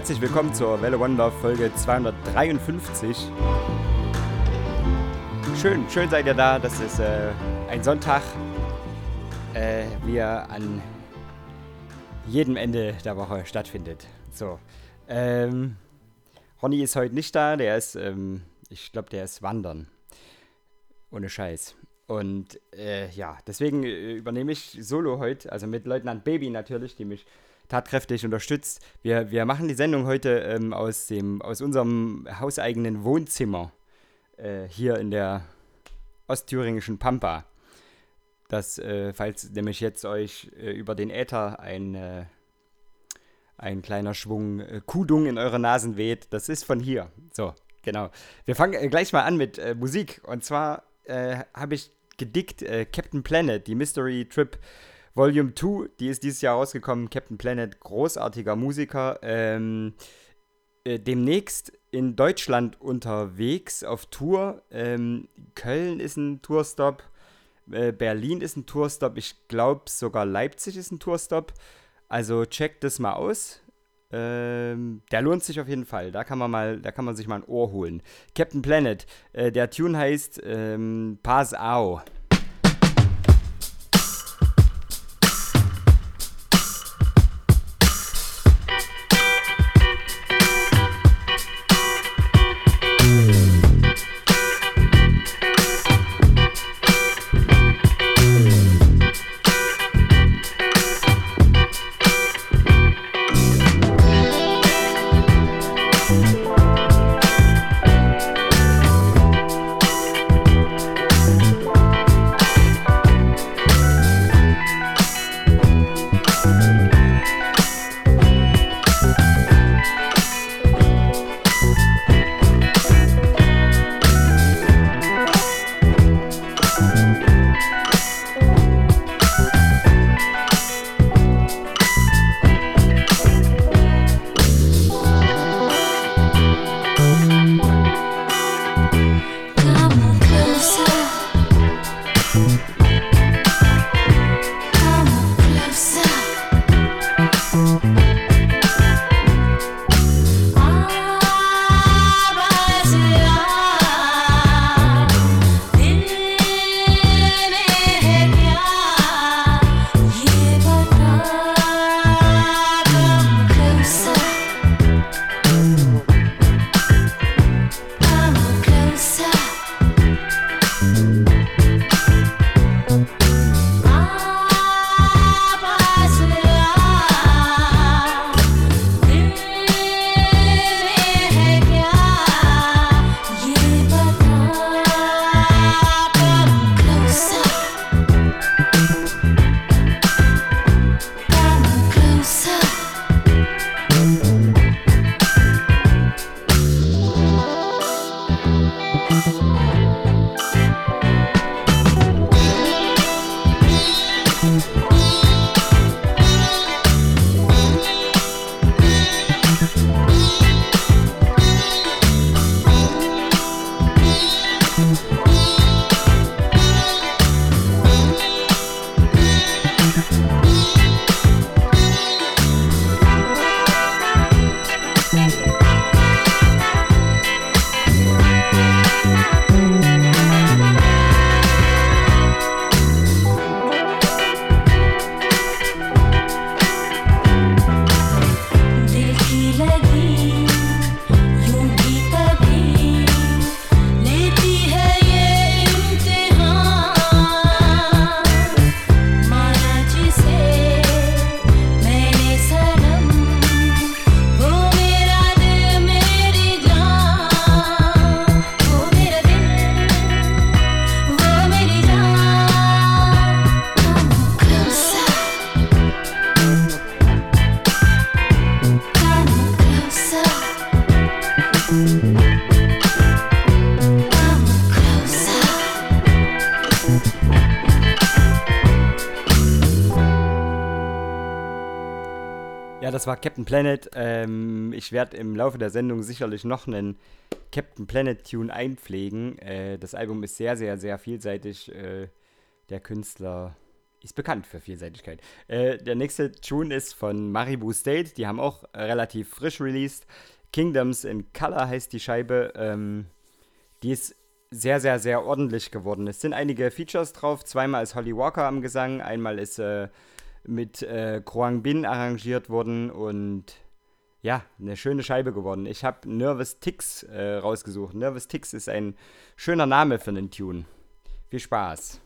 herzlich willkommen zur Welle Wonder Folge 253. Schön, schön seid ihr da. Das ist äh, ein Sonntag, äh, wie er an jedem Ende der Woche stattfindet. So, ähm, Ronny ist heute nicht da. Der ist, ähm, ich glaube, der ist wandern. Ohne Scheiß. Und äh, ja, deswegen äh, übernehme ich Solo heute, also mit Leutnant Baby natürlich, die mich tatkräftig unterstützt. Wir, wir machen die Sendung heute ähm, aus, dem, aus unserem hauseigenen Wohnzimmer äh, hier in der ostthüringischen Pampa. Das, äh, falls nämlich jetzt euch äh, über den Äther ein, äh, ein kleiner Schwung äh, Kudung in eure Nasen weht, das ist von hier. So, genau. Wir fangen äh, gleich mal an mit Musik. Und zwar habe ich gedickt Captain Planet, die Mystery Trip Volume 2, die ist dieses Jahr rausgekommen. Captain Planet, großartiger Musiker. Ähm, äh, demnächst in Deutschland unterwegs auf Tour. Ähm, Köln ist ein Tourstop. Äh, Berlin ist ein Tourstop. Ich glaube sogar Leipzig ist ein Tourstop. Also checkt das mal aus. Ähm, der lohnt sich auf jeden Fall. Da kann man mal, da kann man sich mal ein Ohr holen. Captain Planet. Äh, der Tune heißt ähm, Pass Au. Captain Planet. Ähm, ich werde im Laufe der Sendung sicherlich noch einen Captain Planet Tune einpflegen. Äh, das Album ist sehr, sehr, sehr vielseitig. Äh, der Künstler ist bekannt für Vielseitigkeit. Äh, der nächste Tune ist von Maribu State. Die haben auch relativ frisch released. Kingdoms in Color heißt die Scheibe. Ähm, die ist sehr, sehr, sehr ordentlich geworden. Es sind einige Features drauf. Zweimal ist Holly Walker am Gesang, einmal ist äh, mit äh, Kruang Bin arrangiert worden und ja, eine schöne Scheibe geworden. Ich habe Nervous Ticks äh, rausgesucht. Nervous Ticks ist ein schöner Name für einen Tune. Viel Spaß.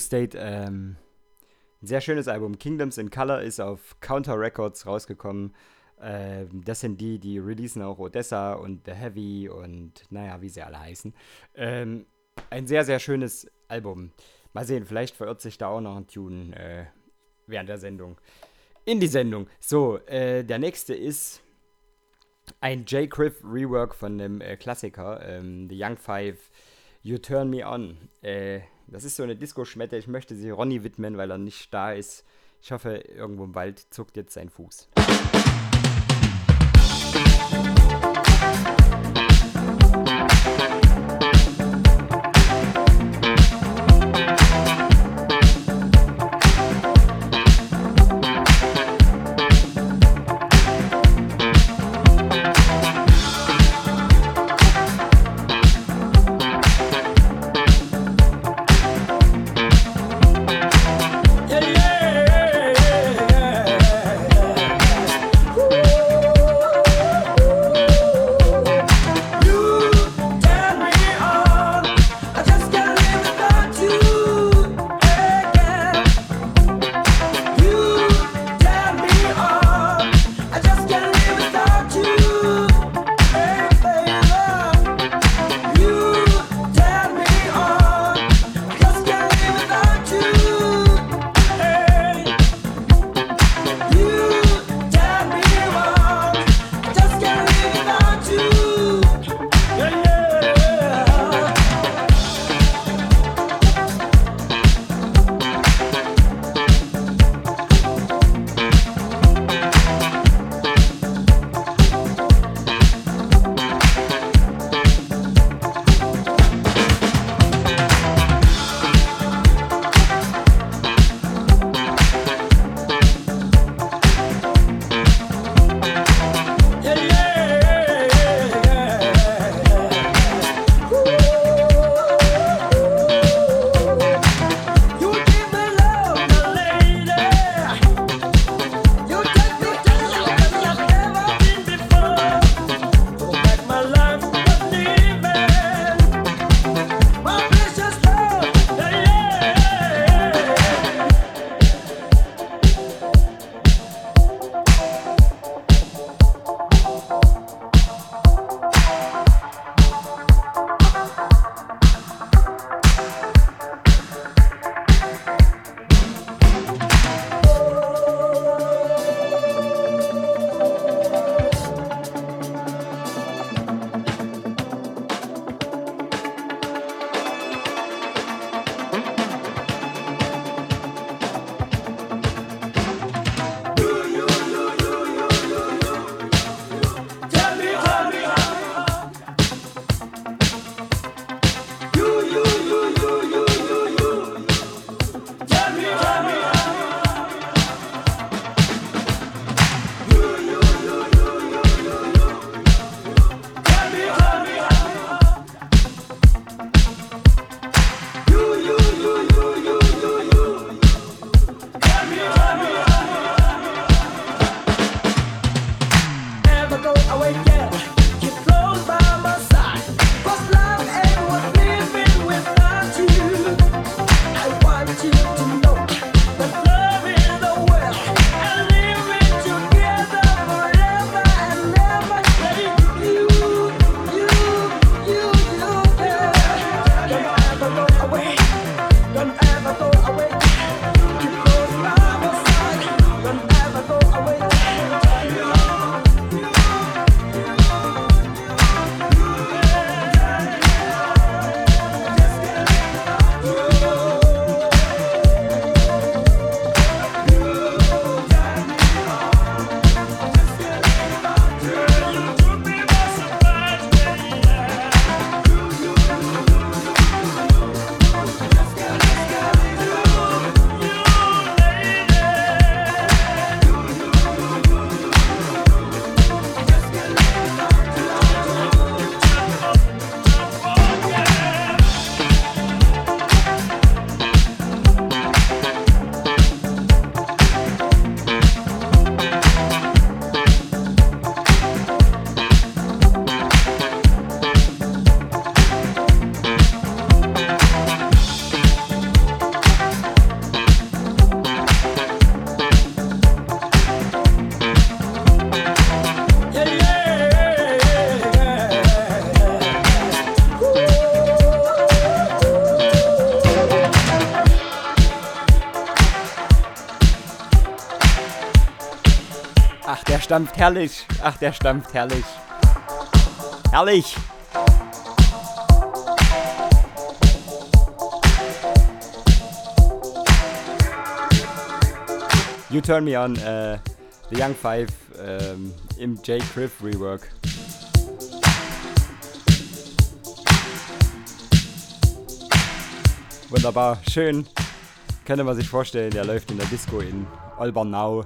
State, ähm, ein sehr schönes Album. Kingdoms in Color ist auf Counter Records rausgekommen. Ähm, das sind die, die releasen auch Odessa und The Heavy und naja, wie sie alle heißen. Ähm, ein sehr, sehr schönes Album. Mal sehen, vielleicht verirrt sich da auch noch ein Tune äh, während der Sendung. In die Sendung. So, äh, der nächste ist ein J. Criff Rework von dem äh, Klassiker, ähm, The Young Five, You Turn Me On. Äh, das ist so eine Disco-Schmette. Ich möchte sie Ronny widmen, weil er nicht da ist. Ich hoffe, irgendwo im Wald zuckt jetzt sein Fuß. Stampft herrlich. Ach, der stampft herrlich. Herrlich. You Turn Me On, äh, The Young Five ähm, im J. Criff Rework. Wunderbar, schön. Könnte man sich vorstellen, der läuft in der Disco in Olbernau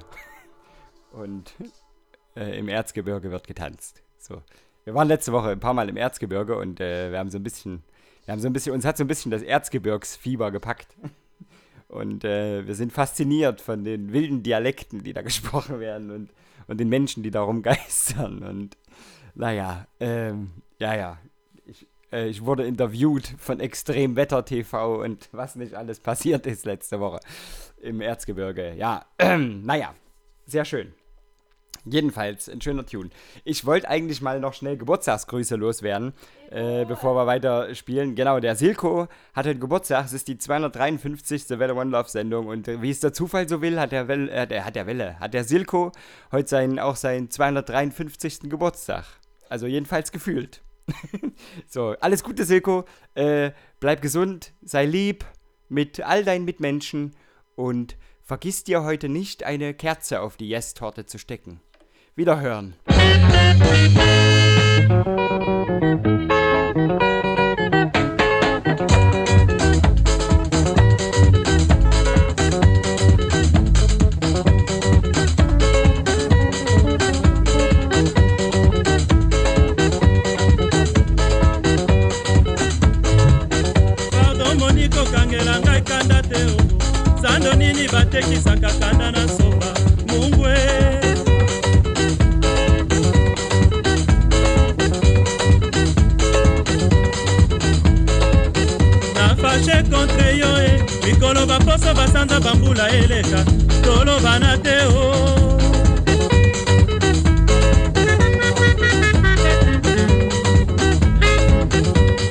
und äh, im Erzgebirge wird getanzt. So. Wir waren letzte Woche ein paar Mal im Erzgebirge und äh, wir haben so ein bisschen, wir haben so ein bisschen, uns hat so ein bisschen das Erzgebirgsfieber gepackt. Und äh, wir sind fasziniert von den wilden Dialekten, die da gesprochen werden und, und den Menschen, die da rumgeistern. Und naja, ähm, ja, ja. Ich, äh, ich wurde interviewt von Extremwetter TV und was nicht alles passiert ist letzte Woche im Erzgebirge. Ja, naja, sehr schön. Jedenfalls ein schöner Tune. Ich wollte eigentlich mal noch schnell Geburtstagsgrüße loswerden, äh, bevor wir weiter spielen. Genau, der Silko hat heute Geburtstag. Es ist die 253. Welle One Love Sendung. Und wie es der Zufall so will, hat der, Welle, äh, der, hat der Welle, hat der Silko heute seinen, auch seinen 253. Geburtstag. Also jedenfalls gefühlt. so, alles Gute, Silko. Äh, bleib gesund, sei lieb mit all deinen Mitmenschen und vergiss dir heute nicht, eine Kerze auf die Yes-Torte zu stecken. Wiederhören. kanda te o sando nini batekisaka kanda na somba mikolo baposo basanza bambula eleka tolobana te o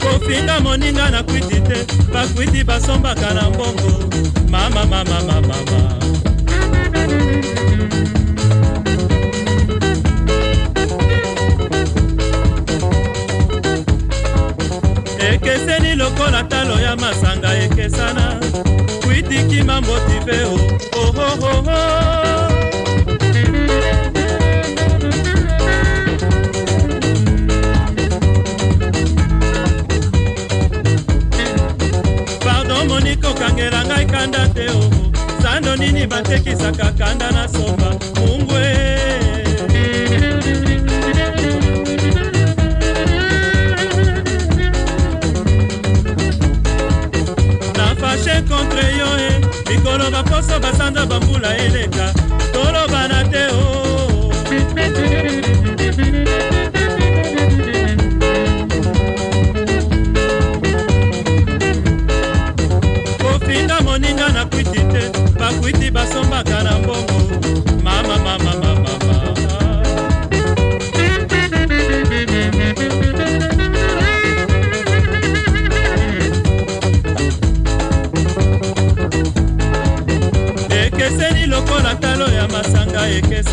kofinga moninga na kwiti te bakwiti basombaka na mbongo. Mama mama mama mama ekeseni lokola talo ya masanga ekesana. Kwitikima motive o. Ohohoho pardon moniko okangela ngai kanda te o. Sando nini batekisaka kanda na somba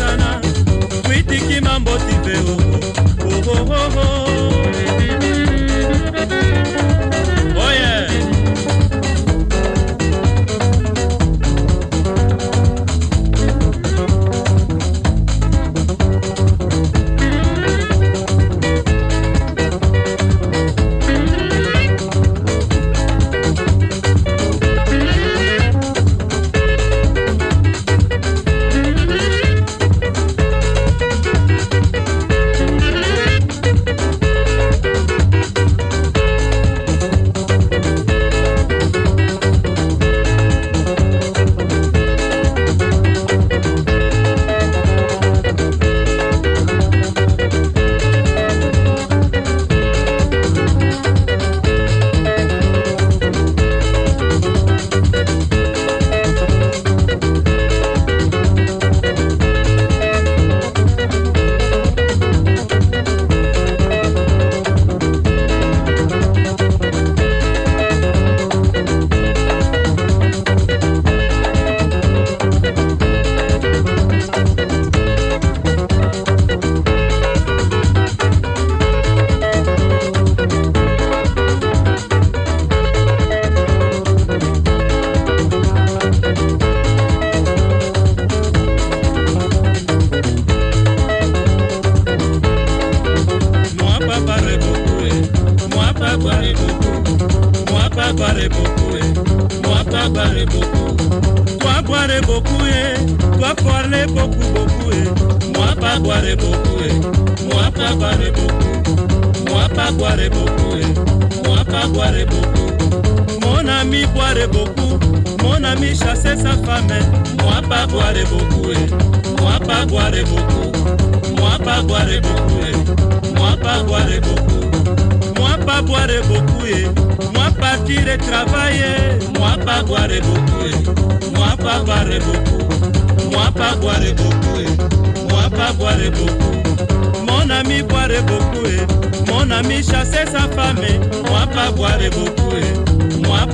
sana kuitikima mboti peo ohohoho oh.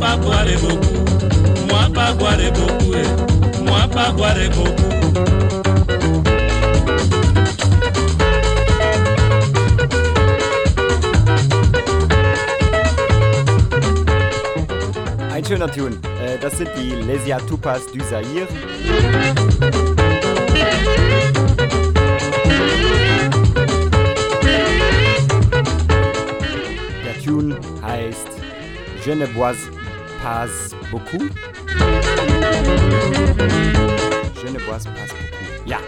Pas boire. Moi pas boire beaucoup, moi pas. Ein schöner Tune. Äh, das sind die Lesia Tupas du Zaire. Der Tune heißt Je pas beaucoup. Je ne bois pas beaucoup. Ja.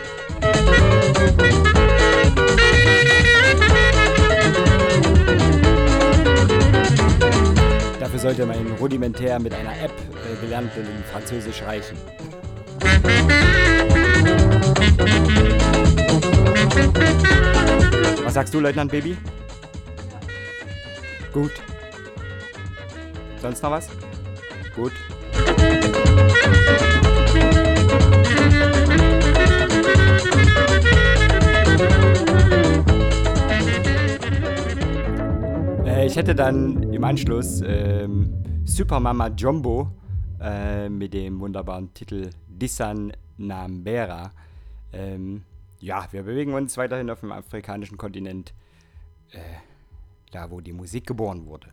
Dafür sollte man rudimentär mit einer App äh, gelernt in Französisch reichen. Was sagst du, Leutnant Baby? Gut. Sonst noch was? Gut. Äh, ich hätte dann im Anschluss ähm, Super Mama Jumbo äh, mit dem wunderbaren Titel Dissan Nambera. Ähm, ja, wir bewegen uns weiterhin auf dem afrikanischen Kontinent, äh, da wo die Musik geboren wurde.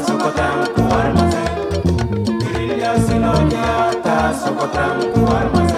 socotan, cuarmas, grilla, sino ya, ta, socotan, cuarmas.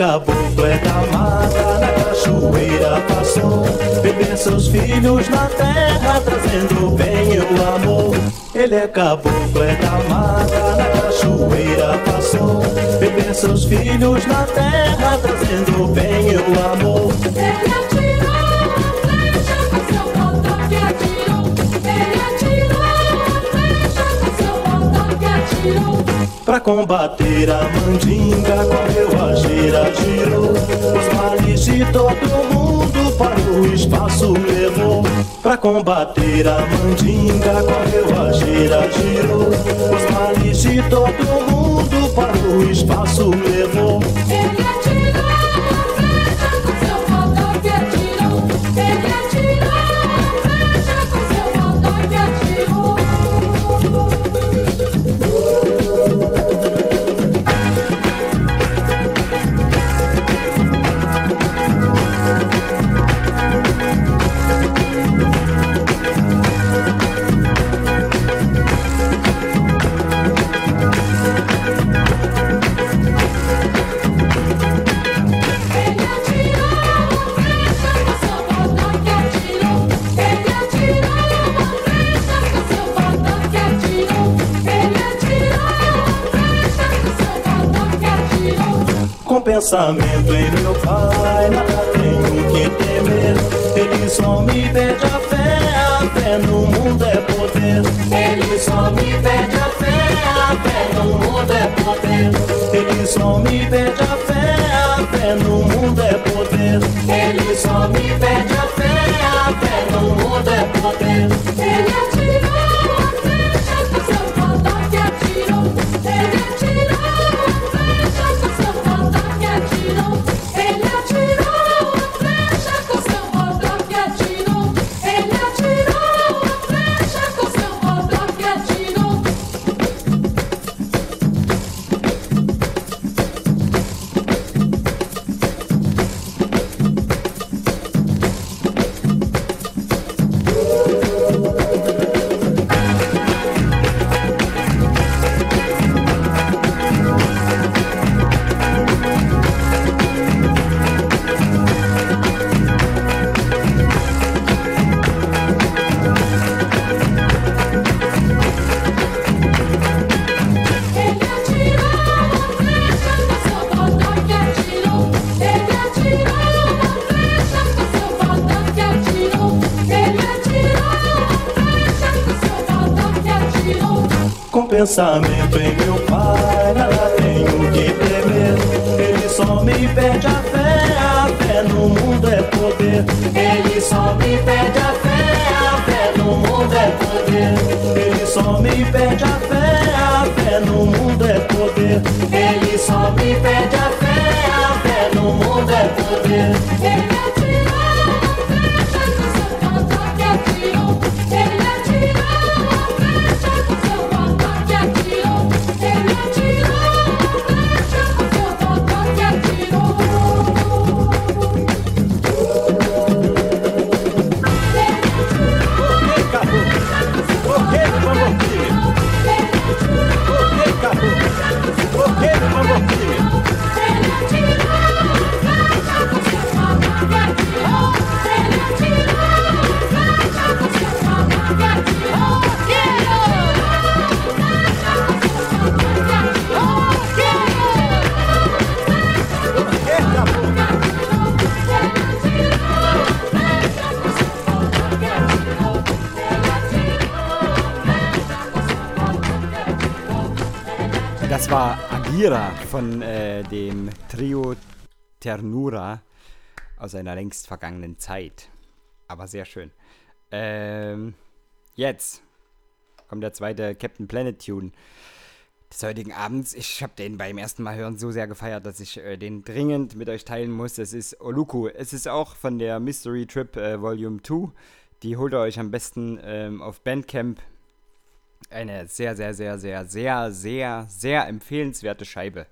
Caboclo, é da mata, na cachoeira passou. Beber seus filhos na terra, trazendo bem o amor. Ele é caboclo, é da mata, na cachoeira passou. Beber seus filhos na terra, trazendo bem o amor. Ele atirou a flecha com seu botão que atirou. Ele atirou a flecha com seu botão que atirou. Pra combater a mandinga, Pra combater a mandinga, correu a gira, girou. Os males de todo mundo para o espaço levou. Em meu pai, nada tenho que temer. Ele só me pede a fé, a fé no mundo é poder. Ele só me pede a fé, a fé no mundo é poder. Ele só me pede a fé, a fé no mundo é poder. Ele só me pede a fé, a fé no mundo é poder. Pensamento em meu Agira von äh, dem Trio Ternura aus einer längst vergangenen Zeit. Aber sehr schön. Ähm, jetzt kommt der zweite Captain Planet Tune des heutigen Abends. Ich habe den beim ersten Mal hören so sehr gefeiert, dass ich äh, den dringend mit euch teilen muss. Es ist Oluku. Es ist auch von der Mystery Trip äh, Volume 2. Die holt ihr euch am besten ähm, auf Bandcamp. Eine sehr, sehr, sehr, sehr, sehr, sehr, sehr empfehlenswerte Scheibe.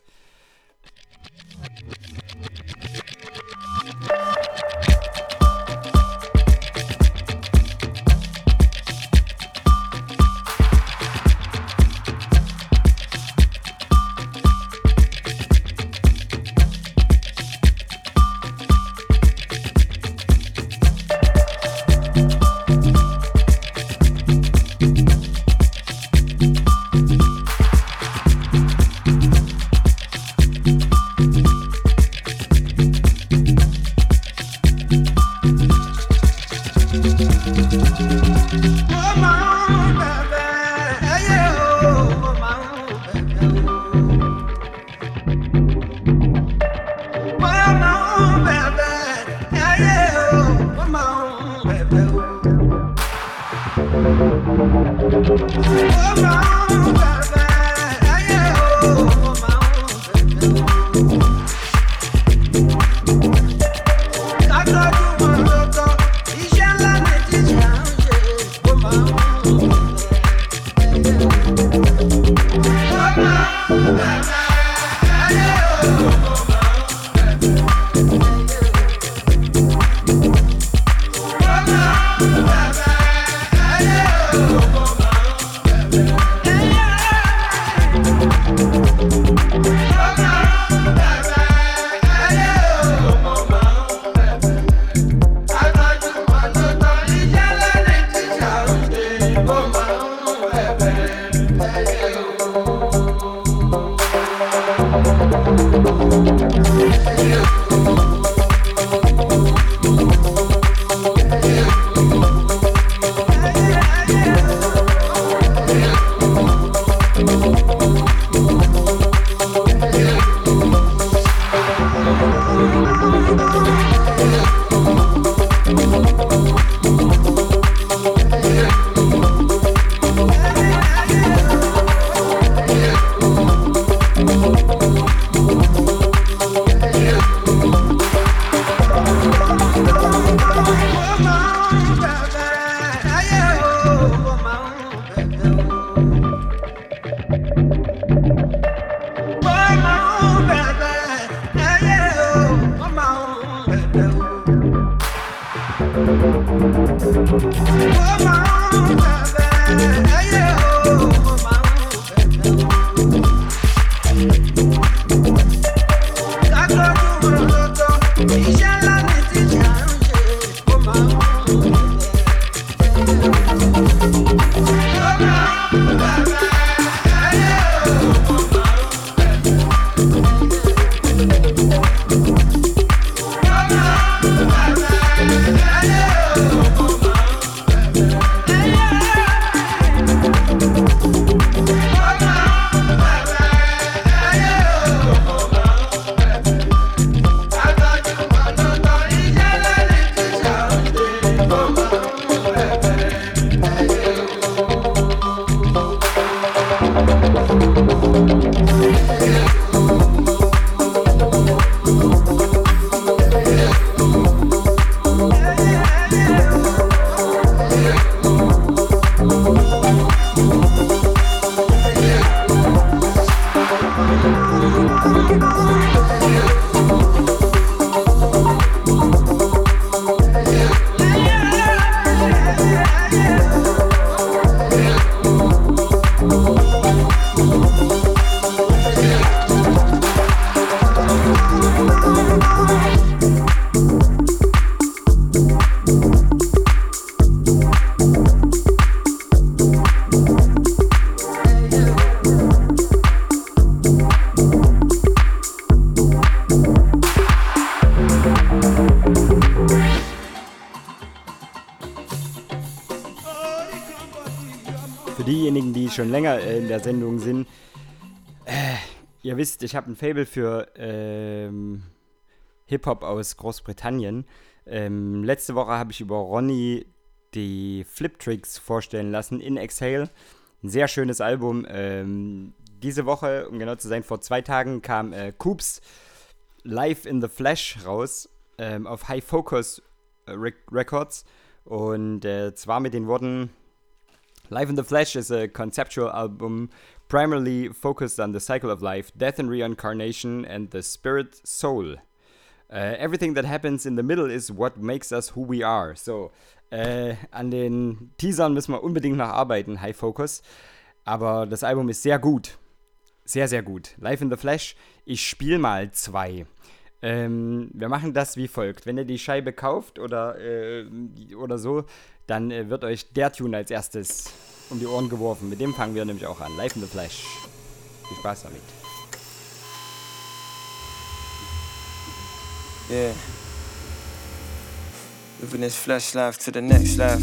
Der Sendung sind, äh, ihr wisst, ich habe ein Fable für ähm, Hip-Hop aus Großbritannien. Ähm, letzte Woche habe ich über Ronny die Flip Tricks vorstellen lassen in Exhale. Ein sehr schönes Album. Ähm, diese Woche, um genau zu sein, vor zwei Tagen kam äh, Coops Live in the Flash raus ähm, auf High Focus äh, Rec Records. Und äh, zwar mit den Worten: Life in the Flesh is a conceptual album primarily focused on the cycle of life, death and reincarnation, and the spirit soul. Uh, everything that happens in the middle is what makes us who we are. So, äh, an den Teasern müssen wir unbedingt noch arbeiten, High Focus. Aber das Album ist sehr gut. Sehr, sehr gut. Live in the Flash. Ich spiele mal zwei. Ähm, wir machen das wie folgt. Wenn ihr die Scheibe kauft oder, äh, oder so, dann äh, wird euch der Tune als erstes um die Ohren geworfen. Mit dem fangen wir nämlich auch an. Live in the Flash. Viel Spaß damit. Yeah. Living this flesh life to the next life.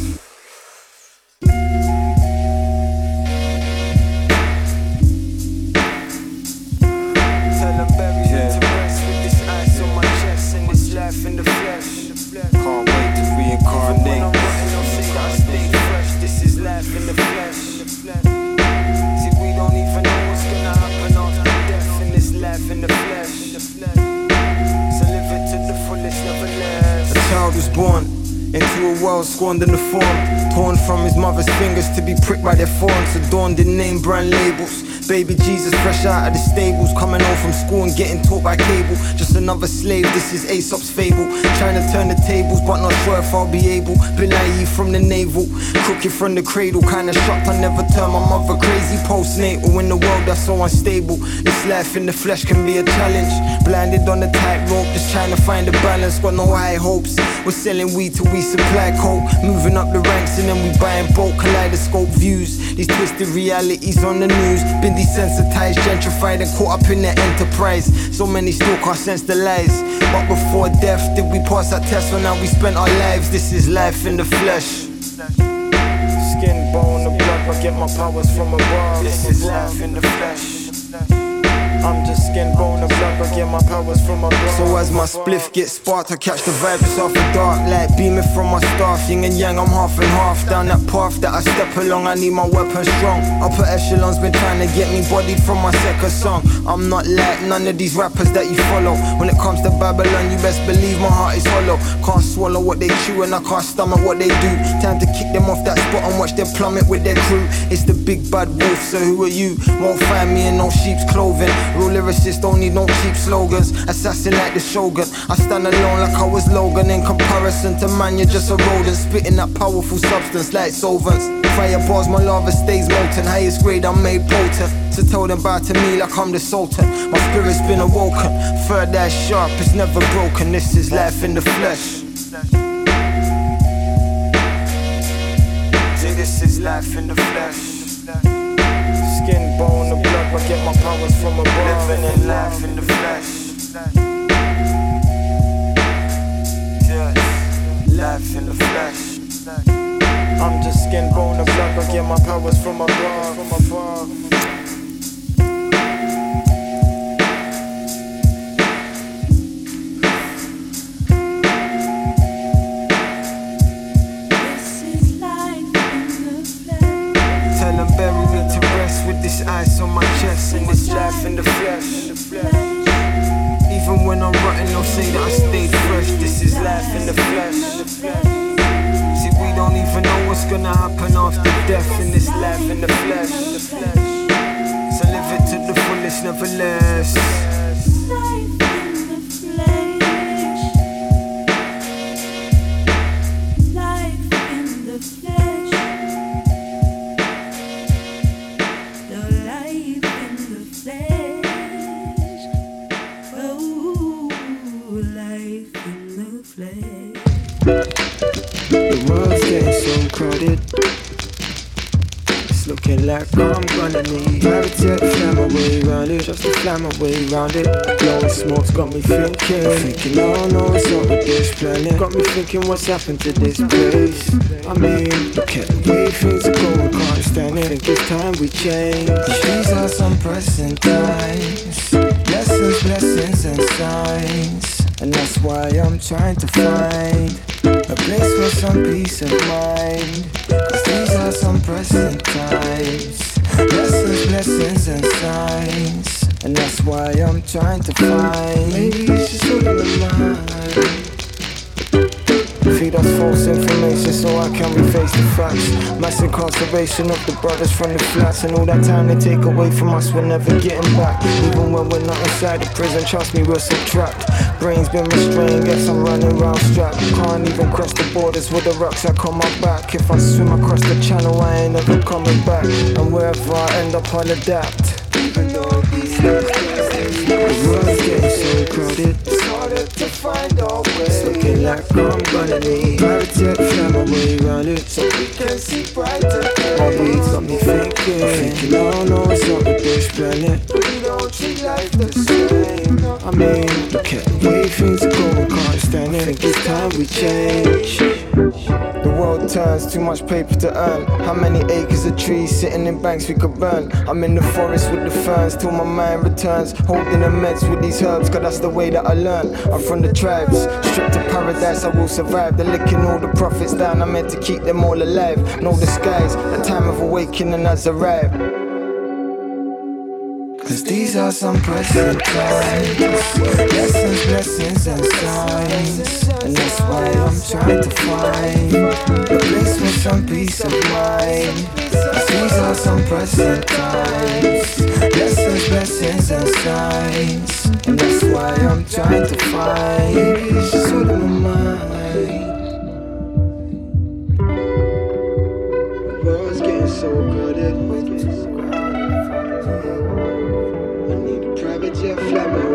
Born into a world scorned in the form, torn from his mother's fingers to be pricked by their thorns, adorned in name brand labels. Baby Jesus, fresh out of the stables, coming home from school and getting taught by cable. Just another slave, this is Aesop's fable. Trying to turn the tables, but not sure if I'll be able. Been naive from the navel, crooked from the cradle. Kinda shocked I never turned my mother crazy postnatal. In the world that's so unstable, this life in the flesh can be a challenge. Blinded on the tightrope, just trying to find a balance. Got no high hopes. We're selling weed till we supply coke. Moving up the ranks and then we buying bulk kaleidoscope views. These twisted realities on the news. Been desensitized, gentrified, and caught up in the enterprise. So many still can't sense the lies. But before death, did we pass that test? So now we spent our lives. This is life in the flesh. Skin, bone, the blood, I get my powers from above. This is life in the flesh. I'm just skin, bone, and blood, I get my powers from above. So as my spliff gets sparked, I catch the vibes off the dark light beaming from my staff. Yin and yang, I'm half and half. Down that path that I step along, I need my weapon strong. Upper echelons been trying to get me bodied from my second song. I'm not like none of these rappers that you follow. When it comes to Babylon, you best believe my heart is hollow. Can't swallow what they chew and I can't stomach what they do. Time to kick them off that spot and watch them plummet with their crew. It's the big bad wolf, so who are you? Won't find me in no sheep's clothing. Real lyricists don't need no cheap slogans. Assassin like the shogun. I stand alone like I was Logan. In comparison to man, you're just a rodent. Spitting that powerful substance like solvents. Fireballs, my lava stays molten. Highest grade, I'm made potent. So tell them bow to me like I'm the sultan. My spirit's been awoken. Third eye sharp, it's never broken. This is life in the flesh. This is life in the flesh. Skin, bone, the I get my powers from above. Living in life in the flesh. Yes, life in the flesh. I'm just skin, bone, and blood, I get my powers from above. From above. This life in the flesh. Even when I'm rotten, they'll say that I stayed fresh. This is life in the flesh. See, we don't even know what's gonna happen after death in this life in the flesh. So live it to the fullest, never less. The world's getting so crowded. It's looking like I'm gonna need Private jet, fly my way round it Just to fly my way round it. Blowing smoke's got me thinking. Thinking, oh no, it's not with this planet. Got me thinking, what's happened to this place? I mean, look at the way things are going Can't stand it, think it's time we change. These are some present times. Lessons, blessings and signs. And that's why I'm trying to find A place for some peace of mind. Cause these are some present times. Lessons, blessings and signs. And that's why I'm trying to find Maybe it's just all in the mind False information so I can reface the facts. Mass incarceration of the brothers from the flats, and all that time they take away from us, we're never getting back. Even when we're not inside the prison, trust me, we'll subtract. Brains been restrained, guess I'm running round strapped. Can't even cross the borders with the rucksack on my back. If I swim across the channel, I ain't never coming back. And wherever I end up, I'll adapt. Even though these days, the world's getting so crowded. Harder to find our way. It's looking like I'm gonna need private jet, fly my way round it, so we can see brighter days. My weeds got me thinking, thinking, oh no, it's not with this planet. The. I mean, look at the way things are it. It's time we change. The world turns, too much paper to earn. How many acres of trees sitting in banks we could burn? I'm in the forest with the ferns till my mind returns. Holding the meds with these herbs, cause that's the way that I learn. I'm from the tribes, stripped to paradise, I will survive. They're licking all the profits down, I'm meant to keep them all alive. The skies, the time of awakening has arrived. Cause these are some pressing times Lessons, blessings and signs. And that's why I'm trying to find A place with some peace of mind. Cause these are some pressing times Lessons, blessings and signs. And that's why I'm trying to find all in my mind. Getting so crowded I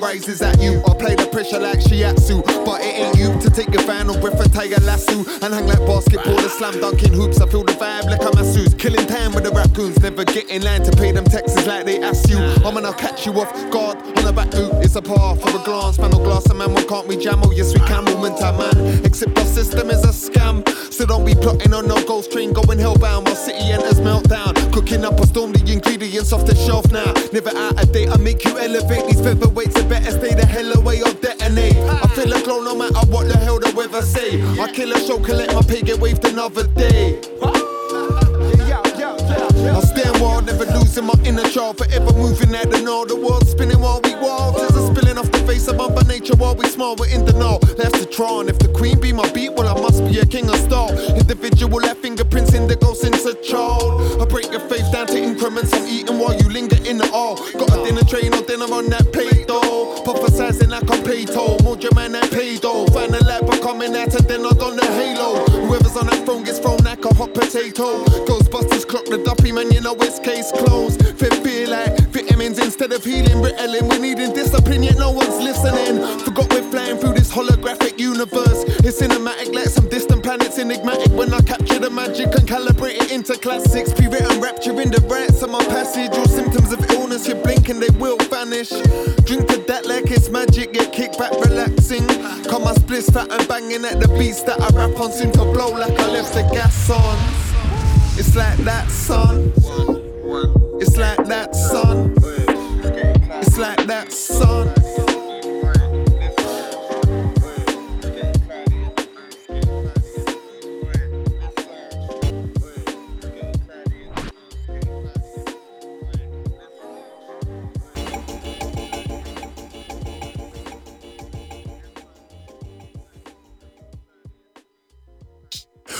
rises at you. I play the pressure like Shiatsu, but it ain't you to take your final breath and tie a lasso and hang like basketball and slam dunking hoops. I feel time with the raccoons, never get in line to pay them taxes like they ask you. I'm gonna catch you off guard on the back boot. It's a path for a glance, panel glass, and man, what can't we jam? Oh, yes, we can, movement time, man. Except our system is a scam. So don't be plotting on no ghost train going hellbound while city enters meltdown. Cooking up a storm, the ingredients off the shelf now. Never out of date, I make you elevate. These featherweights are better stay the hell away or detonate. I feel a glow no matter what the hell the weather say. I kill a show, collect my pay, get waved another day. I stand wild, never losing my inner child. Forever moving at the know. The world spinning while we wild. There's a spilling off the face of Mother Nature while we smile. We're in the know. Left to Tron. If the queen be my beat, well, I must be a king of star. Individual left fingerprints in the ghost since a child. I break your faith down to increments. I'm eating while you linger in the all. Got a dinner train or dinner on that plate though. Prophesizing like I'm toll. More man than paid though. Find a lap, I'm coming out and then I on the halo. Whoever's on that throne gets thrown like a hot potato. Ghostbusters clock the duppy, man, you know it's case closed. Fit feel like vitamins instead of healing, Ritalin. We're needing discipline, yet no one's listening. Forgot we're flying through this holographic universe. It's cinematic, like some distant planets, enigmatic. When I capture the magic and calibrate it into classics, pre-written rapture in the rights of my passage. All symptoms of illness, you blink and they will vanish. Drink to that like it's magic, get kicked back, relaxing. Come my spliss fat and banging at the beats that I rap on, seem to blow like I left the gas on. It's like that, son. It's like that, son. It's like that, son.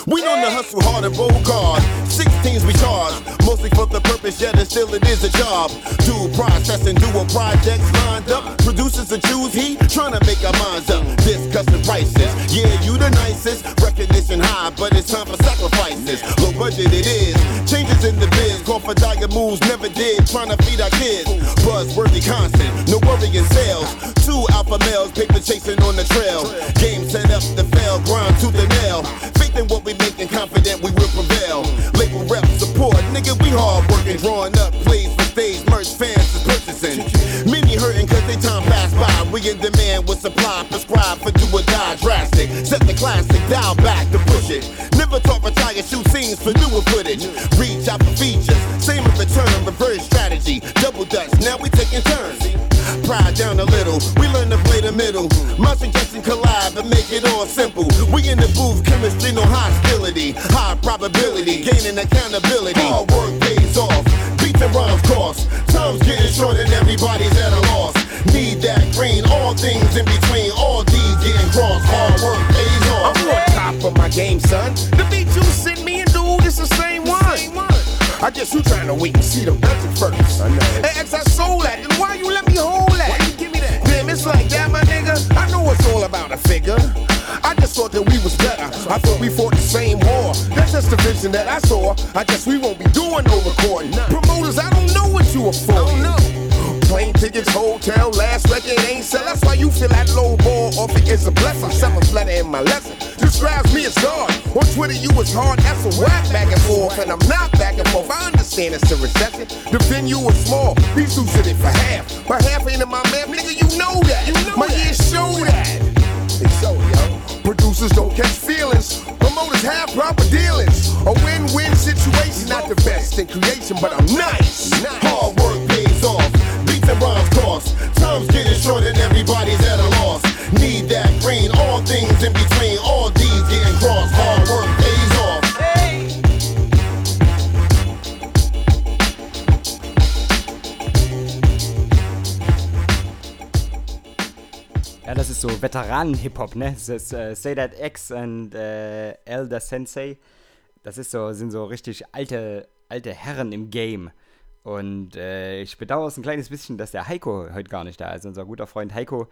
We on the hustle hard and roll guard. 16s we charge, mostly for the purpose, yet it still it is a job. Do processing, doing projects lined up. Producers and choose he trying to make our minds up. Discussing prices, yeah, you the nicest. Recognition high, but it's time for sacrifices. Low budget it is, changes in the biz. Call for dire moves, never did. Trying to feed our kids. Buzzworthy constant, no worry in sales. Two alpha males, paper chasing on the trail. Game set up to fail, grind to the nail. Faith in what we make and confident we will prevail. Nigga, we hard working, drawing up plays for stage merch fans is purchasing. Many hurting cause they time pass by. We in demand with supply prescribed for do or die drastic. Set the classic, dial back to push it. Never talk retire, shoot scenes for newer footage. Reach out for features, same in return, reverse strategy. Double dutch, now we taking turns. Pride down a little, we learn to the middle. My suggestion collide, but make it all simple. We in the booth, chemistry, no hostility. High probability, gaining accountability. Hard work pays off, beats and rhymes cost. Time's getting short and everybody's at a loss. Need that green, all things in between, all these getting crossed. Hard work pays off. I'm on top of my game, son. The beat you sent me and dude, it's the same one. I guess you trying to wait and see the budget first. I know. Hey, X, I sold that. Then why you let me hold that? Why you give me that? Damn, it's like that, I thought we fought the same war. That's just the vision that I saw. I guess we won't be doing no recording. Promoters, I don't know what you afford. I don't know. Plane tickets, hotel, last record ain't sell. That's why you feel that low ball off it is a blessing. Seventh letter in my lesson describes me as God. On Twitter, you was hard that's a whack back and forth, and I'm not back and forth. I understand it's a recession. The venue was small. These dudes did it for half. My half ain't in my map, nigga. You know that. You know my ears show that. They show, yo. Producers don't catch feelings. Promoters have proper dealings. A win-win situation, not the best in creation, but I'm nice. Hard work pays off. Beats and rhymes cost. Time's getting short and everybody's at a loss. Need that green, all things in between, ist so Veteranen-Hip-Hop, ne? Das ist äh, Say That X und äh, Elder Sensei. Das ist so, sind so richtig alte, alte Herren im Game. Und äh, ich bedauere es ein kleines bisschen, dass der Heiko heute gar nicht da ist. Unser guter Freund Heiko,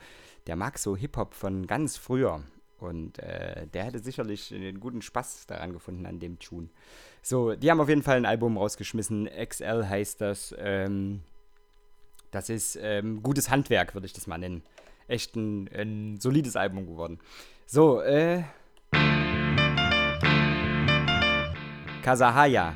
der mag so Hip-Hop von ganz früher. Und äh, der hätte sicherlich einen guten Spaß daran gefunden, an dem Tune. So, die haben auf jeden Fall ein Album rausgeschmissen. XL heißt das. Ähm, das ist ähm, gutes Handwerk, würde ich das mal nennen. Echt ein, ein solides Album geworden. So, äh. Kasahaya.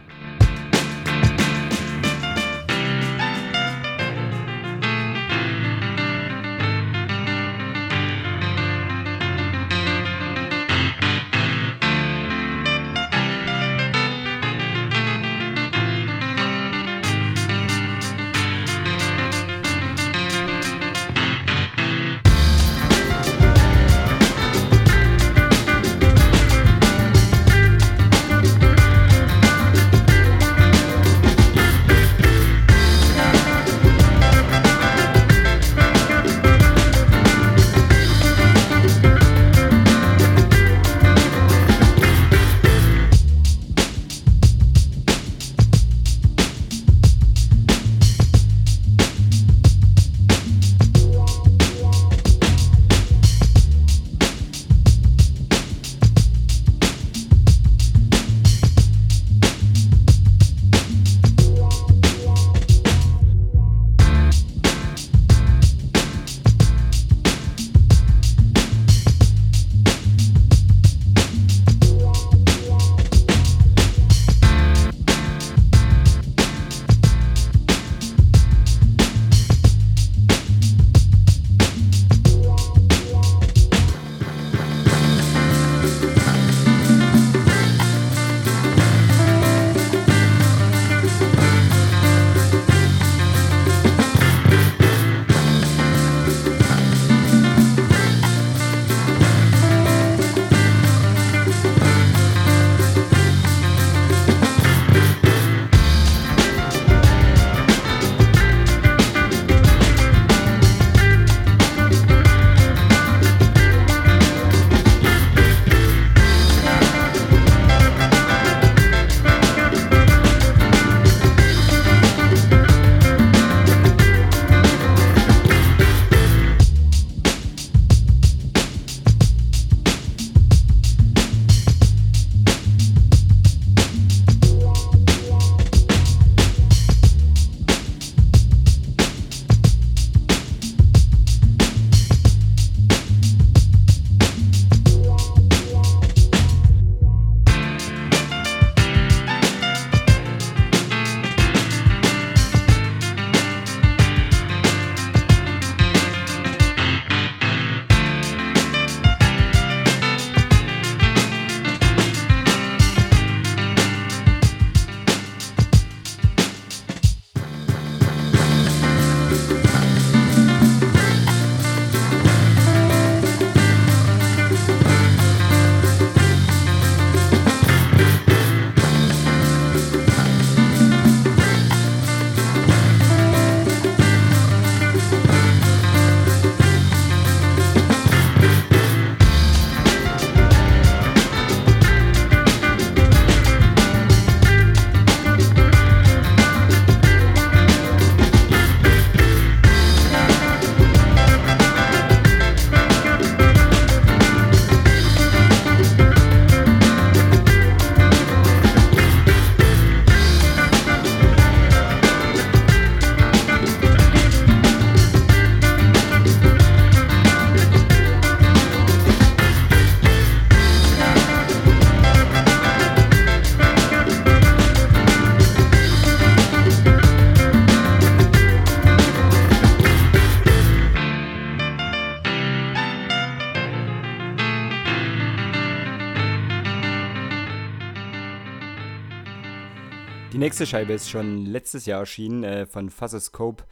Nächste Scheibe ist schon letztes Jahr erschienen äh, von Fuzzoscope.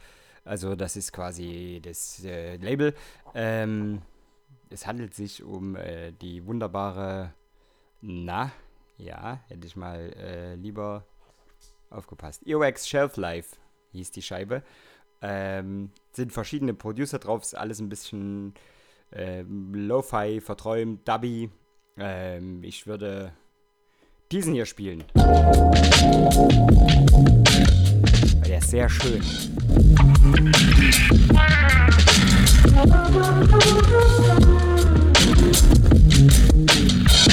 Also das ist quasi das äh, Label. Ähm, es handelt sich um äh, die wunderbare, na, ja, hätte ich mal äh, lieber aufgepasst. Earwax Shelf Life hieß die Scheibe. Ähm, sind verschiedene Producer drauf, ist alles ein bisschen ähm, Lo-Fi, verträumt, Dubby. Ähm, ich würde diesen hier spielen. Weil der ist sehr schön. So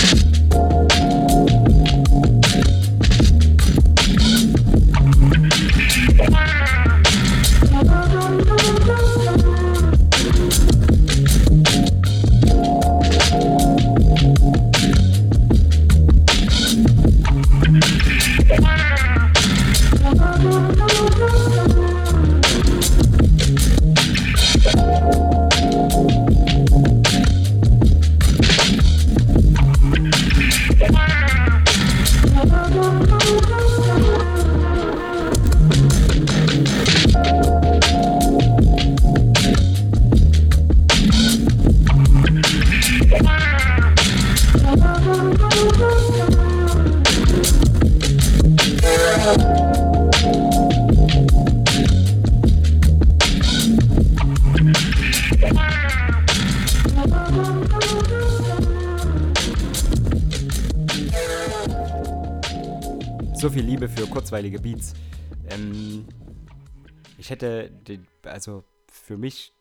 ich hätte, die, also für mich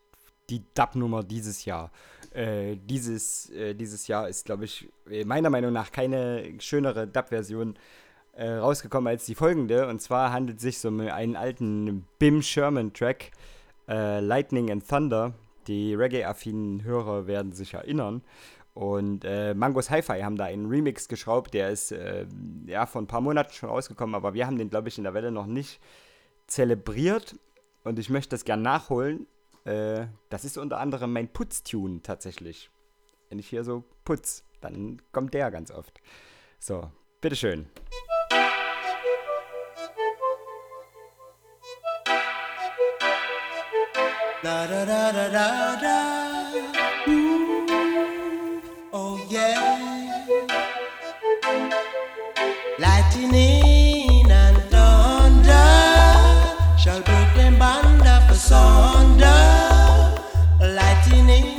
die Dub-Nummer dieses Jahr. Äh, dieses, äh, dieses Jahr ist, glaube ich, äh, meiner Meinung nach keine schönere Dub-Version äh, rausgekommen als die folgende. Und zwar handelt es sich um einen alten Bim Sherman-Track, äh, Lightning and Thunder. Die Reggae-affinen Hörer werden sich erinnern. Und äh, Mangos Hi-Fi haben da einen Remix geschraubt, der ist äh, ja vor ein paar Monaten schon rausgekommen, aber wir haben den, glaube ich, in der Welle noch nicht zelebriert. Und ich möchte das gern nachholen. Äh, das ist unter anderem mein Putztune tatsächlich. Wenn ich hier so putz, dann kommt der ganz oft. So, bitteschön. Da da da da da da. thunder, lightning.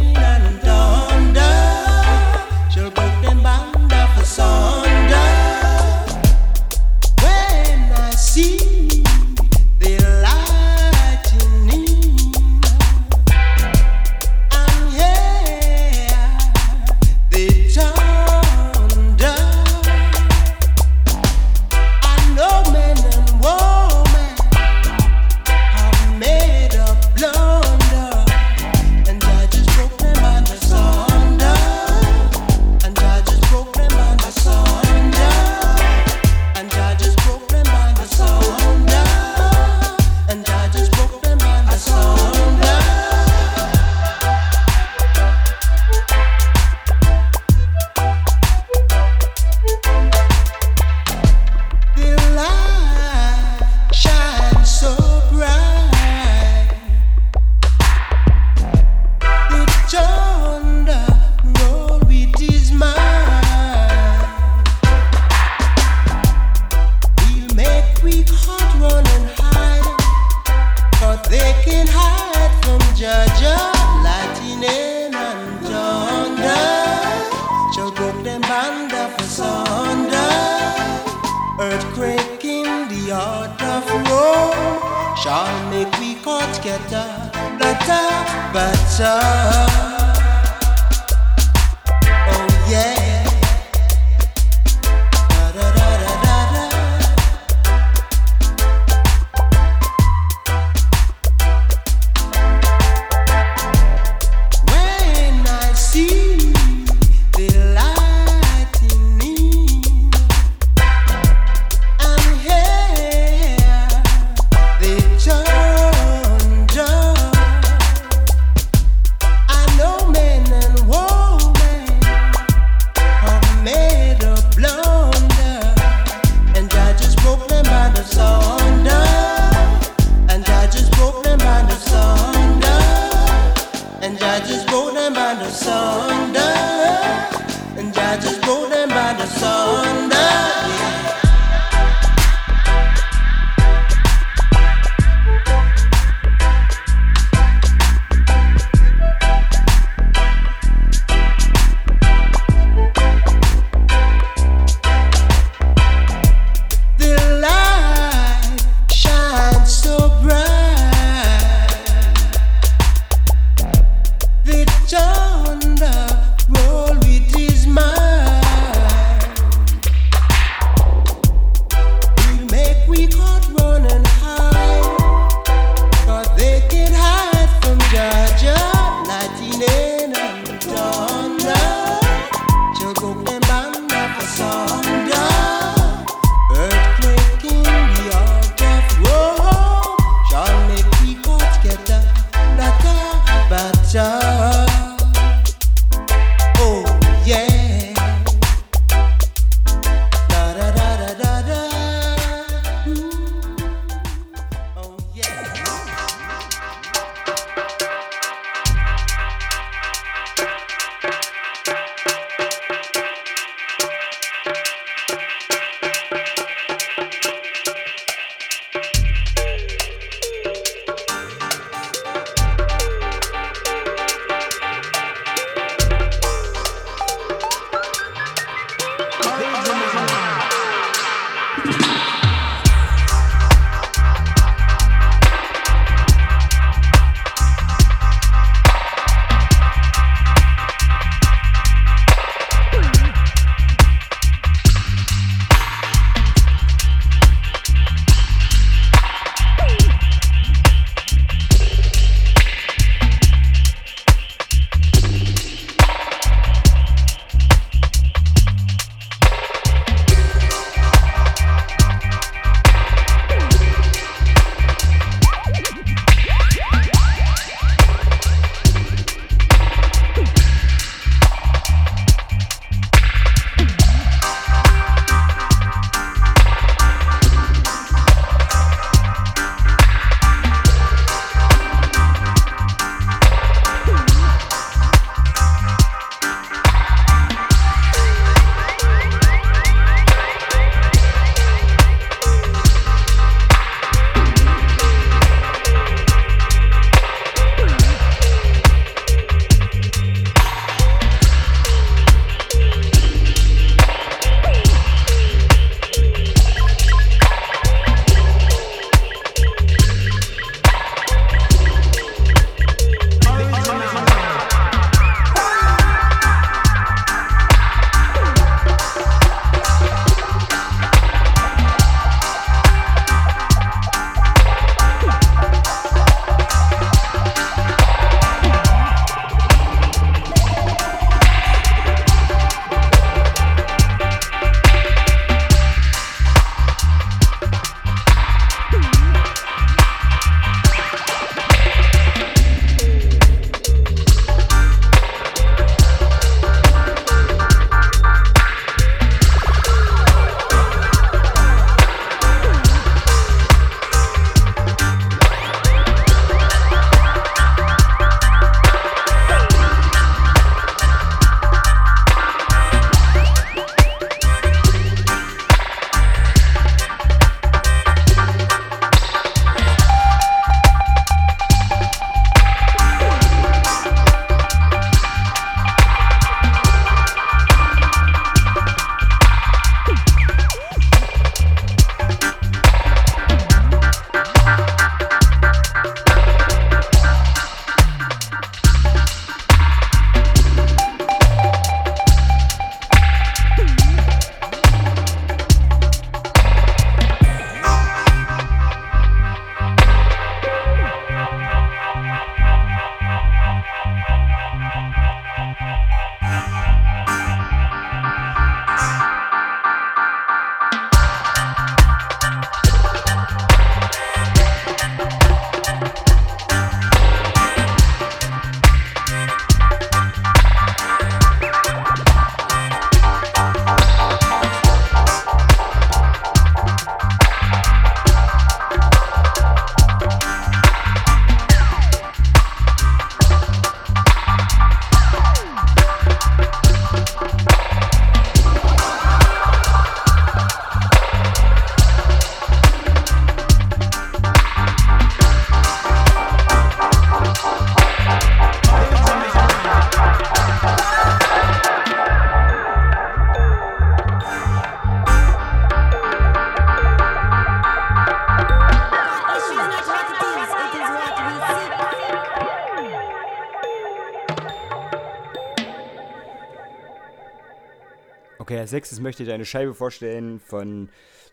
Als nächstes möchte ich eine Scheibe vorstellen von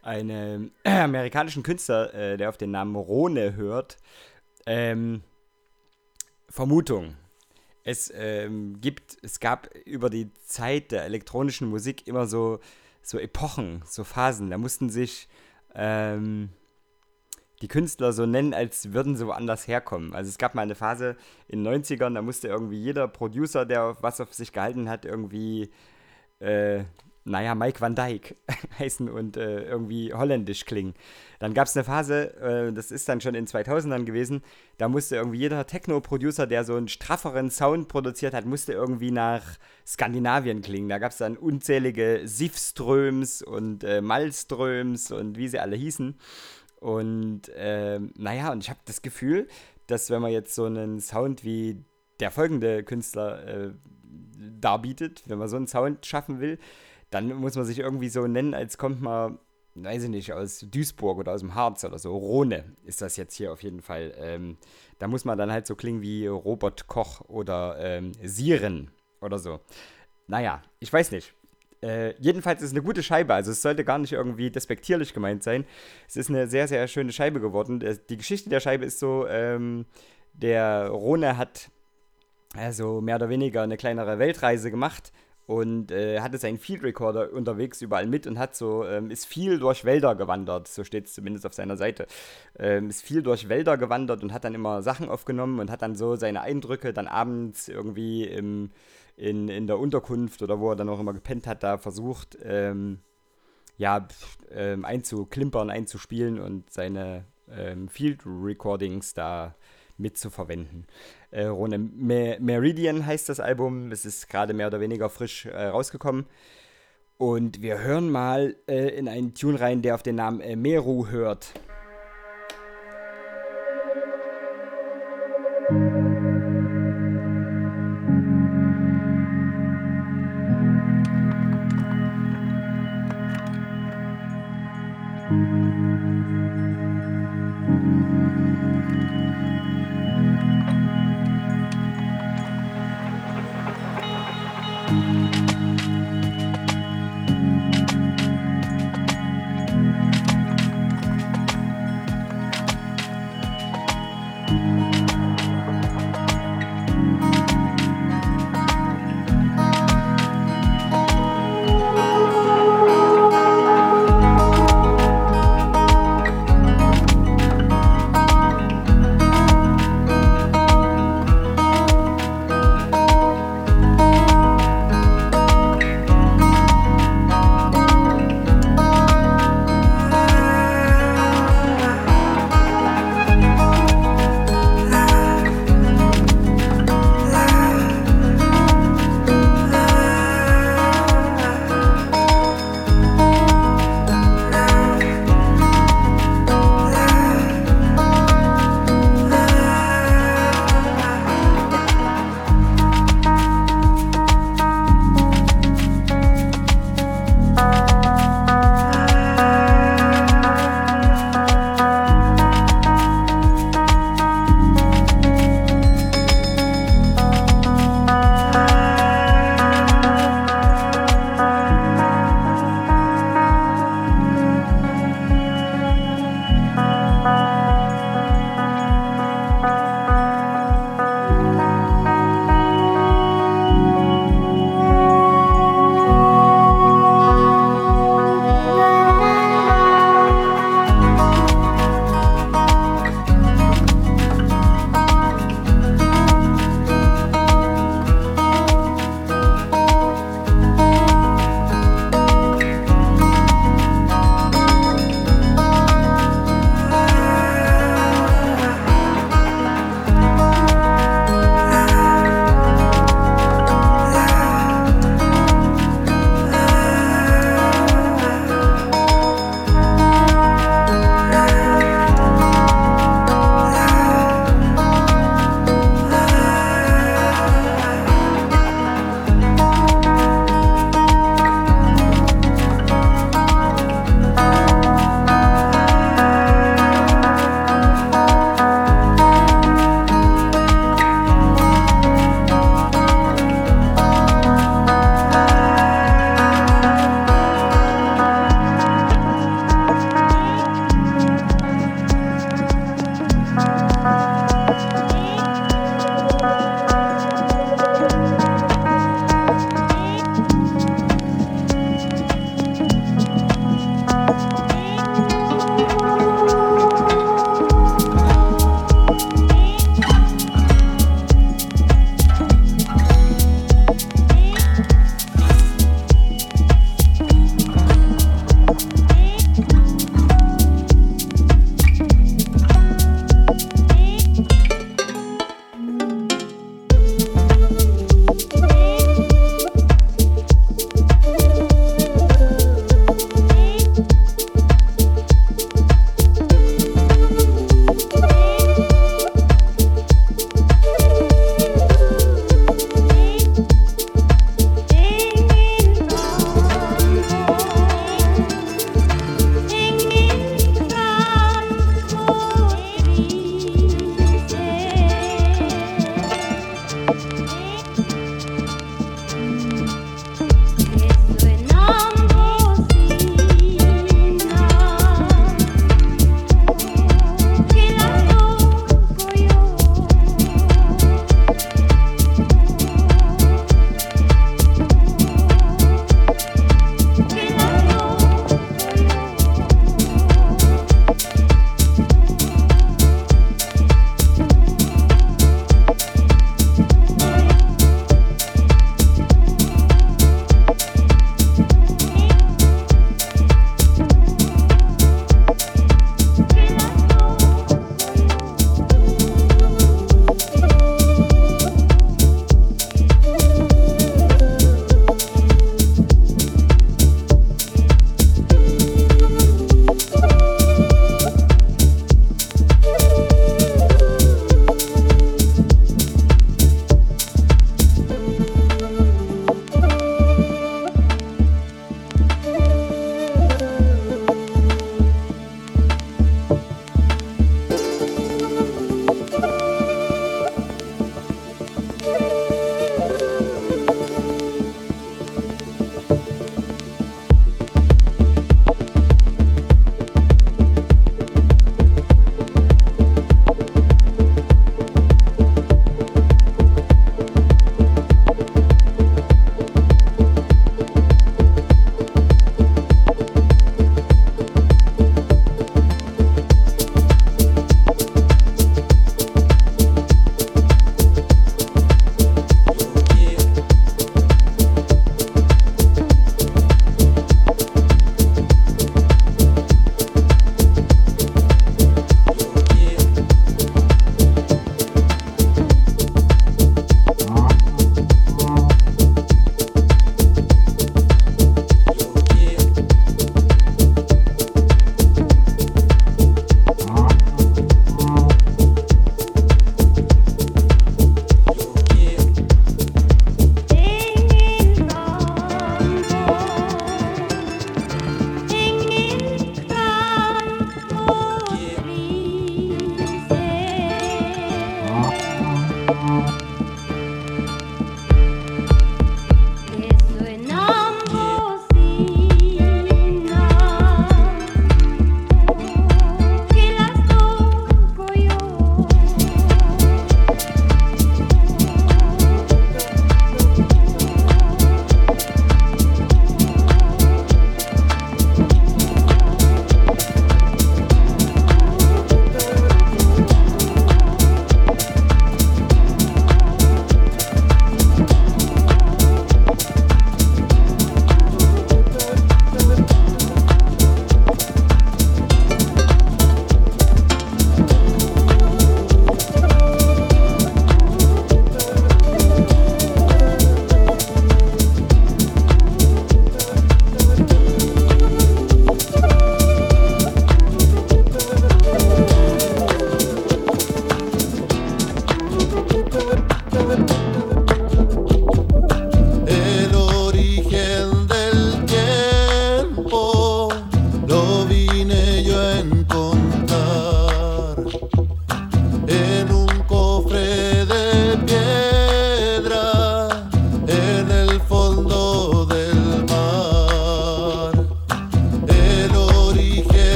einem amerikanischen Künstler, äh, der auf den Namen Rone hört. Ähm, Vermutung. Es ähm, gibt, es gab über die Zeit der elektronischen Musik immer so, so Epochen, so Phasen. Da mussten sich ähm, die Künstler so nennen, als würden sie woanders herkommen. Also es gab mal eine Phase in den 90ern, da musste irgendwie jeder Producer, der was auf sich gehalten hat, irgendwie, äh, naja, Mike Van Dyke heißen und äh, irgendwie holländisch klingen. Dann gab es eine Phase, äh, das ist dann schon in 2000ern gewesen, da musste irgendwie jeder Techno-Producer, der so einen strafferen Sound produziert hat, musste irgendwie nach Skandinavien klingen. Da gab es dann unzählige Sifströms und äh, Malströms und wie sie alle hießen. Und ähm, naja, und ich habe das Gefühl, dass wenn man jetzt so einen Sound wie der folgende Künstler äh, darbietet, wenn man so einen Sound schaffen will, dann muss man sich irgendwie so nennen, als kommt man, weiß ich nicht, aus Duisburg oder aus dem Harz oder so. Rhone ist das jetzt hier auf jeden Fall. Ähm, da muss man dann halt so klingen wie Robert Koch oder ähm, Siren oder so. Naja, ich weiß nicht. Äh, jedenfalls ist es eine gute Scheibe, also es sollte gar nicht irgendwie despektierlich gemeint sein. Es ist eine sehr, sehr schöne Scheibe geworden. Die Geschichte der Scheibe ist so, ähm, der Rone hat also mehr oder weniger eine kleinere Weltreise gemacht und äh, hatte seinen Field Recorder unterwegs überall mit und hat so, ähm, ist viel durch Wälder gewandert, so steht es zumindest auf seiner Seite. Ähm, ist viel durch Wälder gewandert und hat dann immer Sachen aufgenommen und hat dann so seine Eindrücke dann abends irgendwie im, in, in der Unterkunft oder wo er dann auch immer gepennt hat, da versucht, ähm, ja, ähm, einzuklimpern, einzuspielen und seine ähm, Field Recordings da mitzuverwenden. Äh, Rone Me Meridian heißt das Album. Es ist gerade mehr oder weniger frisch äh, rausgekommen. Und wir hören mal äh, in einen Tune rein, der auf den Namen äh, Meru hört.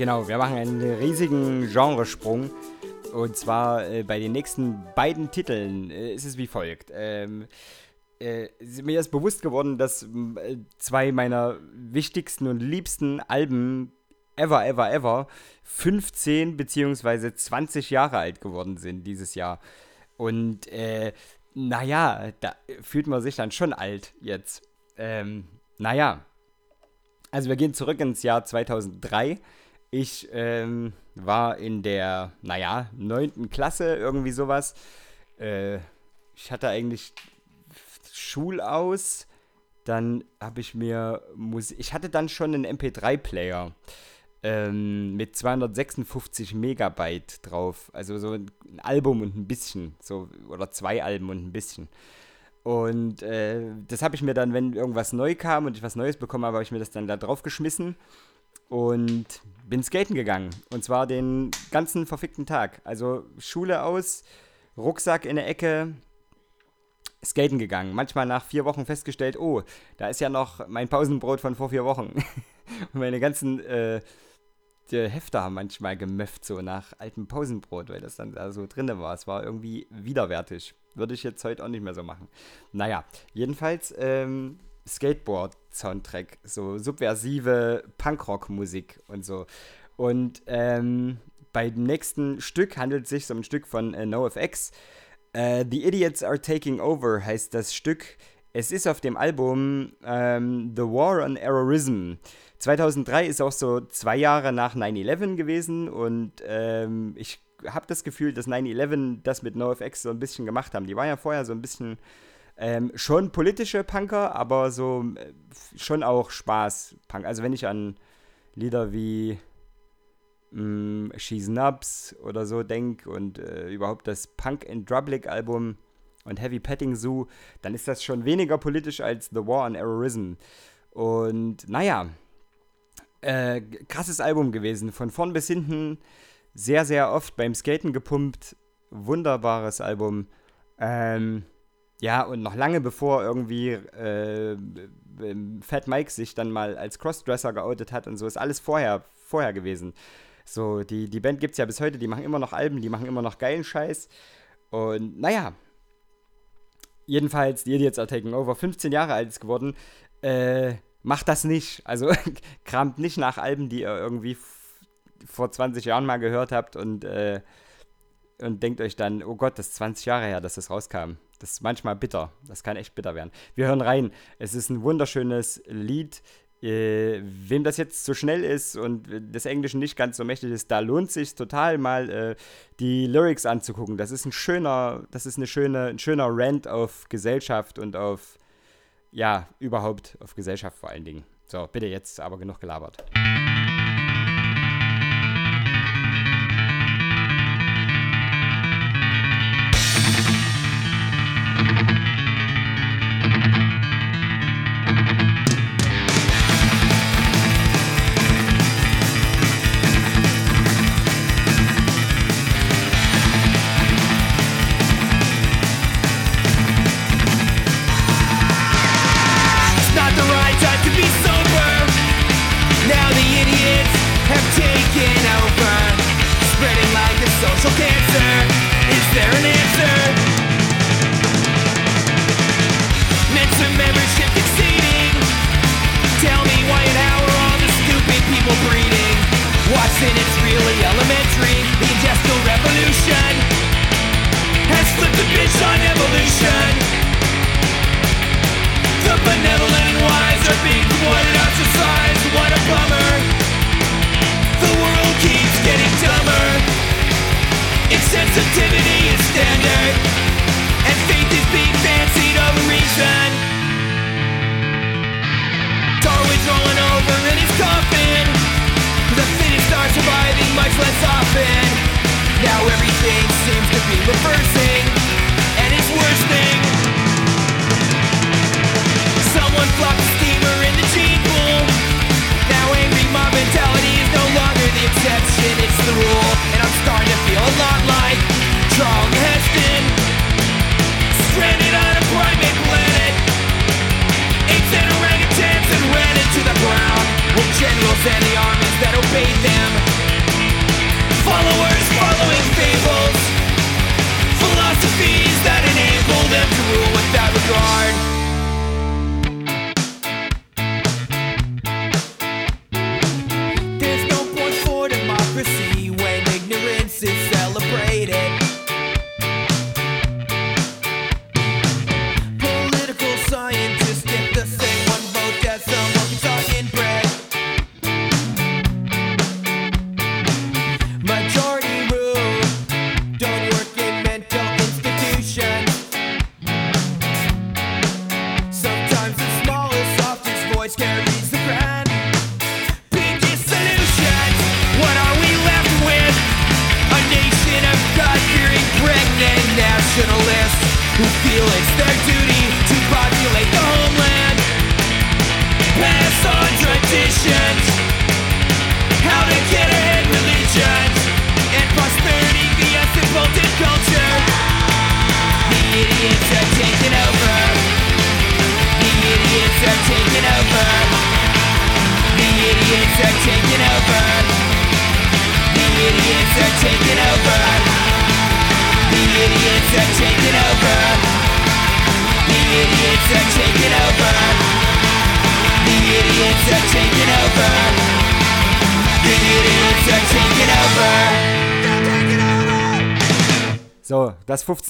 Genau, wir machen einen riesigen Genresprung. Und zwar äh, bei den nächsten beiden Titeln äh, ist es wie folgt. Ähm, äh, mir ist bewusst geworden, dass äh, zwei meiner wichtigsten und liebsten Alben ever, ever, ever 15 beziehungsweise 20 Jahre alt geworden sind dieses Jahr. Und äh, naja, da fühlt man sich dann schon alt jetzt. Ähm, naja. Also wir gehen zurück ins Jahr 2003. Ich ähm, war in der, naja, 9. Klasse, irgendwie sowas. Äh, ich hatte eigentlich Schulaus. Dann habe ich mir Musik. Ich hatte dann schon einen MP3-Player ähm, mit 256 Megabyte drauf. Also so ein Album und ein bisschen. So, oder zwei Alben und ein bisschen. Und äh, das habe ich mir dann, wenn irgendwas neu kam und ich was Neues bekommen habe, habe ich mir das dann da drauf geschmissen und bin skaten gegangen. Und zwar den ganzen verfickten Tag. Also Schule aus, Rucksack in der Ecke, skaten gegangen. Manchmal nach vier Wochen festgestellt, oh, da ist ja noch mein Pausenbrot von vor vier Wochen. Und meine ganzen äh, Hefte haben manchmal gemöfft, so nach altem Pausenbrot, weil das dann da so drin war. Es war irgendwie widerwärtig. Würde ich jetzt heute auch nicht mehr so machen. Naja, jedenfalls ähm, Skateboard-Soundtrack, so subversive Punkrock-Musik und so. Und ähm, beim nächsten Stück handelt es sich um ein Stück von äh, NoFX. Äh, The Idiots Are Taking Over heißt das Stück. Es ist auf dem Album ähm, The War on Terrorism. 2003 ist auch so zwei Jahre nach 9-11 gewesen und ähm, ich habe das Gefühl, dass 9-11 das mit NoFX so ein bisschen gemacht haben. Die waren ja vorher so ein bisschen ähm, schon politische Punker, aber so äh, schon auch Spaß-Punk. Also wenn ich an Lieder wie mh, She's Nubs oder so denke und äh, überhaupt das Punk and Drublic Album und Heavy Petting Zoo, dann ist das schon weniger politisch als The War on Terrorism. Und naja, äh, krasses Album gewesen. Von vorn bis hinten sehr, sehr oft beim Skaten gepumpt. Wunderbares Album. Ähm, ja, und noch lange bevor irgendwie äh, Fat Mike sich dann mal als Crossdresser geoutet hat und so, ist alles vorher, vorher gewesen. So, die, die Band es ja bis heute, die machen immer noch Alben, die machen immer noch geilen Scheiß. Und naja, jedenfalls, die Idiots are taking over, 15 Jahre alt ist geworden. Äh, macht das nicht. Also kramt nicht nach Alben, die ihr irgendwie vor 20 Jahren mal gehört habt und, äh, und denkt euch dann, oh Gott, das ist 20 Jahre her, dass das rauskam. Das ist manchmal bitter. Das kann echt bitter werden. Wir hören rein. Es ist ein wunderschönes Lied. Äh, wem das jetzt zu schnell ist und des Englischen nicht ganz so mächtig ist, da lohnt sich total mal äh, die Lyrics anzugucken. Das ist ein schöner, das ist eine schöne, ein schöner Rant auf Gesellschaft und auf, ja, überhaupt auf Gesellschaft vor allen Dingen. So, bitte jetzt aber genug gelabert.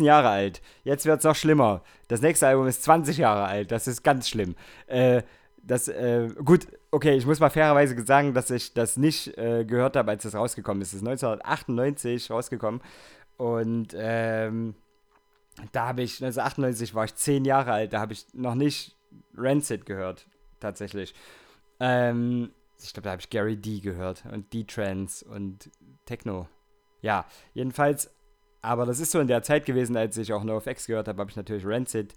17 Jahre alt. Jetzt wird es noch schlimmer. Das nächste Album ist 20 Jahre alt. Das ist ganz schlimm. Äh, das, äh, gut, okay, ich muss mal fairerweise sagen, dass ich das nicht äh, gehört habe, als das rausgekommen ist. Das ist 1998 rausgekommen. Und ähm, da habe ich, 1998 war ich 10 Jahre alt, da habe ich noch nicht Rancid gehört, tatsächlich. Ähm, ich glaube, da habe ich Gary D gehört und D-Trance und Techno. Ja, jedenfalls aber das ist so in der Zeit gewesen, als ich auch NoFX gehört habe, habe ich natürlich Rancid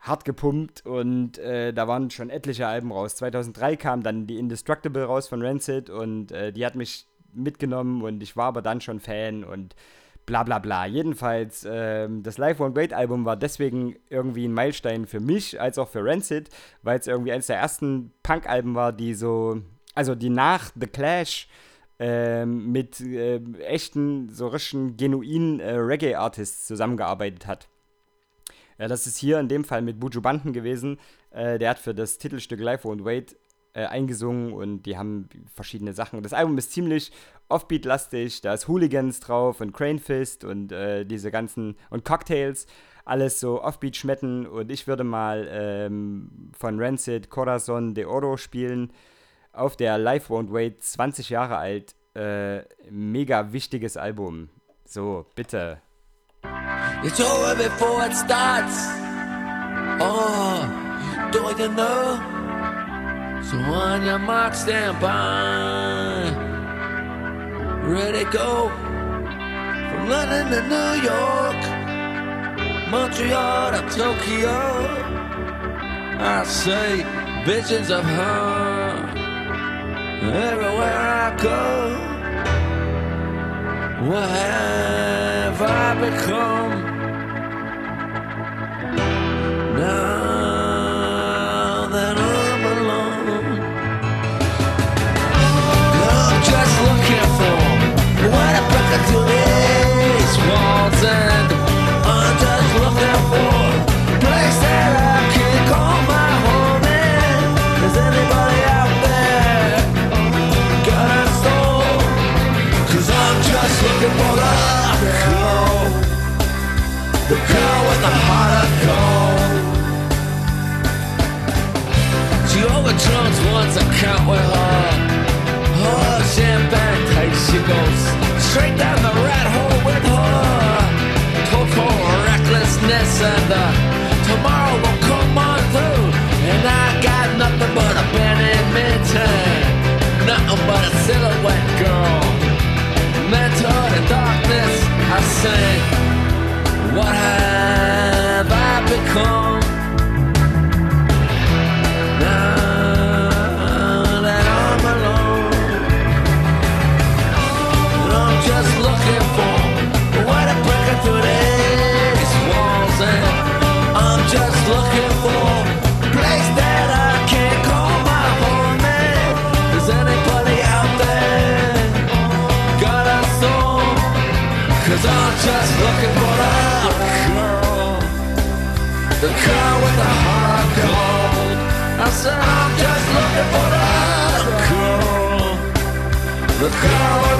hart gepumpt und äh, da waren schon etliche Alben raus. 2003 kam dann die Indestructible raus von Rancid und äh, die hat mich mitgenommen und ich war aber dann schon Fan und bla bla bla. Jedenfalls, ähm, das Live One Wait Album war deswegen irgendwie ein Meilenstein für mich, als auch für Rancid, weil es irgendwie eines der ersten Punk-Alben war, die so, also die nach The Clash ähm, mit äh, echten, so richtigen, genuinen äh, Reggae-Artists zusammengearbeitet hat. Ja, das ist hier in dem Fall mit Buju Banton gewesen. Äh, der hat für das Titelstück Life Won't Wait äh, eingesungen und die haben verschiedene Sachen. Das Album ist ziemlich offbeat-lastig, da ist Hooligans drauf und Crane Fist und äh, diese ganzen und Cocktails, alles so offbeat schmetten und ich würde mal ähm, von Rancid Corazon de Oro spielen auf der Life Won't Wait, 20 Jahre alt, äh, mega wichtiges Album. So, bitte. It's over before it starts. Oh, don't you know? So on your mark, stand by. Ready, go. From London to New York, Montreal to Tokyo. I say visions of her everywhere I go. What have I become? Now that I'm alone, I'm just looking for what I these walls, and the girl The girl with the heart of gold She overturns one's account with her. Oh, champagne tight she goes Straight down the rat hole with her. Total recklessness and uh, Tomorrow will come on through. And I got nothing but a badminton Nothing but a silhouette girl mental in darkness I sing What have I become the color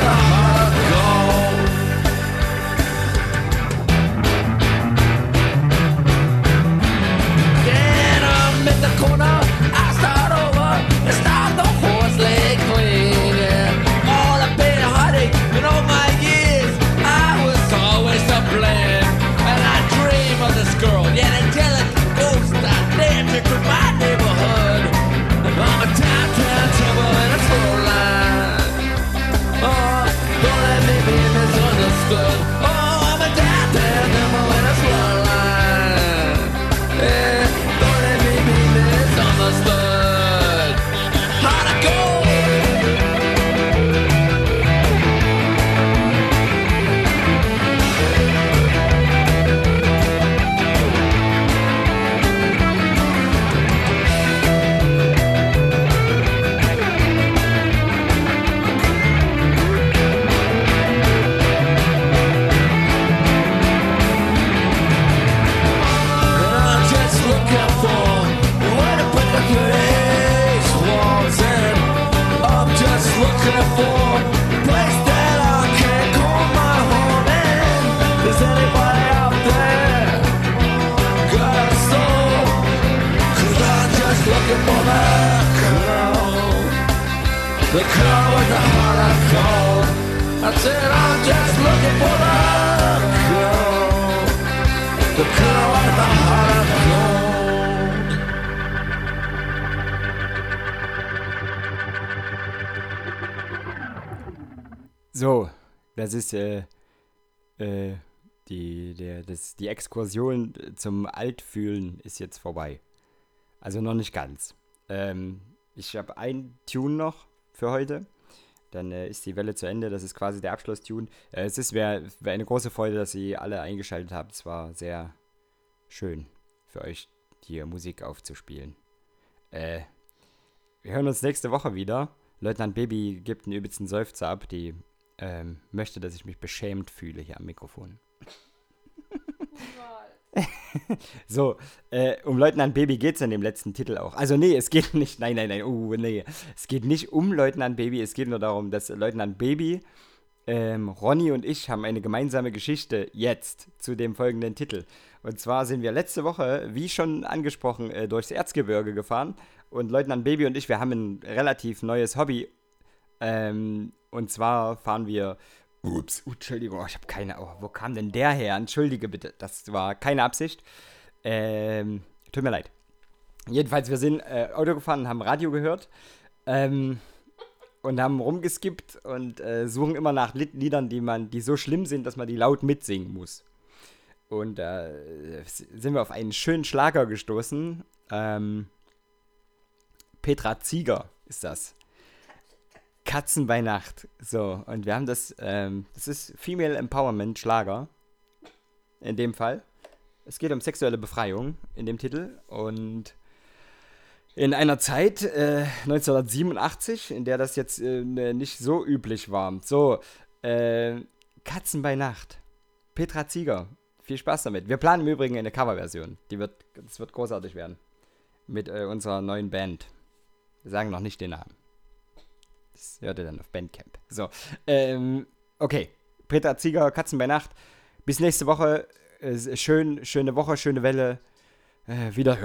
the girl with the heart of gold. I said I'm just looking for the girl. The girl with the heart of gold. So, das ist äh, äh, die, der, das, die Exkursion zum Altfühlen ist jetzt vorbei. Also noch nicht ganz. Ähm, ich habe ein Tune noch für heute. Dann äh, ist die Welle zu Ende. Das ist quasi der Abschlusstune. Äh, es ist wäre wär eine große Freude, dass ihr alle eingeschaltet habt. Es war sehr schön für euch, hier Musik aufzuspielen. Äh, wir hören uns nächste Woche wieder. Leutnant Baby gibt einen übelsten Seufzer ab, die ähm, möchte, dass ich mich beschämt fühle hier am Mikrofon. So, äh, um Leutnant Baby geht es in dem letzten Titel auch. Also nee, es geht nicht, nein, nein, nein, oh nee. Es geht nicht um Leutnant Baby, es geht nur darum, dass Leutnant Baby, ähm, Ronny und ich haben eine gemeinsame Geschichte jetzt zu dem folgenden Titel. Und zwar sind wir letzte Woche, wie schon angesprochen, äh, durchs Erzgebirge gefahren. Und Leutnant Baby und ich, wir haben ein relativ neues Hobby. Ähm, und zwar fahren wir. Ups, Entschuldigung, oh, ich habe keine. Oh, wo kam denn der her? Entschuldige bitte, das war keine Absicht. Ähm, tut mir leid. Jedenfalls, wir sind äh, Auto gefahren, haben Radio gehört. Ähm, und haben rumgeskippt und äh, suchen immer nach Lied Liedern, die man, die so schlimm sind, dass man die laut mitsingen muss. Und da äh, sind wir auf einen schönen Schlager gestoßen. Ähm, Petra Zieger ist das. Katzen bei Nacht. So, und wir haben das, ähm, das ist Female Empowerment Schlager. In dem Fall. Es geht um sexuelle Befreiung in dem Titel. Und in einer Zeit, äh, 1987, in der das jetzt äh, ne- nicht so üblich war. So, äh, Katzen bei Nacht. Petra Zieger. Viel Spaß damit. Wir planen im Übrigen eine Coverversion. Die wird, das wird großartig werden. Mit äh, unserer neuen Band. Wir sagen noch nicht den Namen. Das hört ihr dann auf Bandcamp. So, ähm, okay. Petra Zieger, Katzen bei Nacht. Bis nächste Woche. Äh, schön, schöne Woche, schöne Welle. Äh, wieder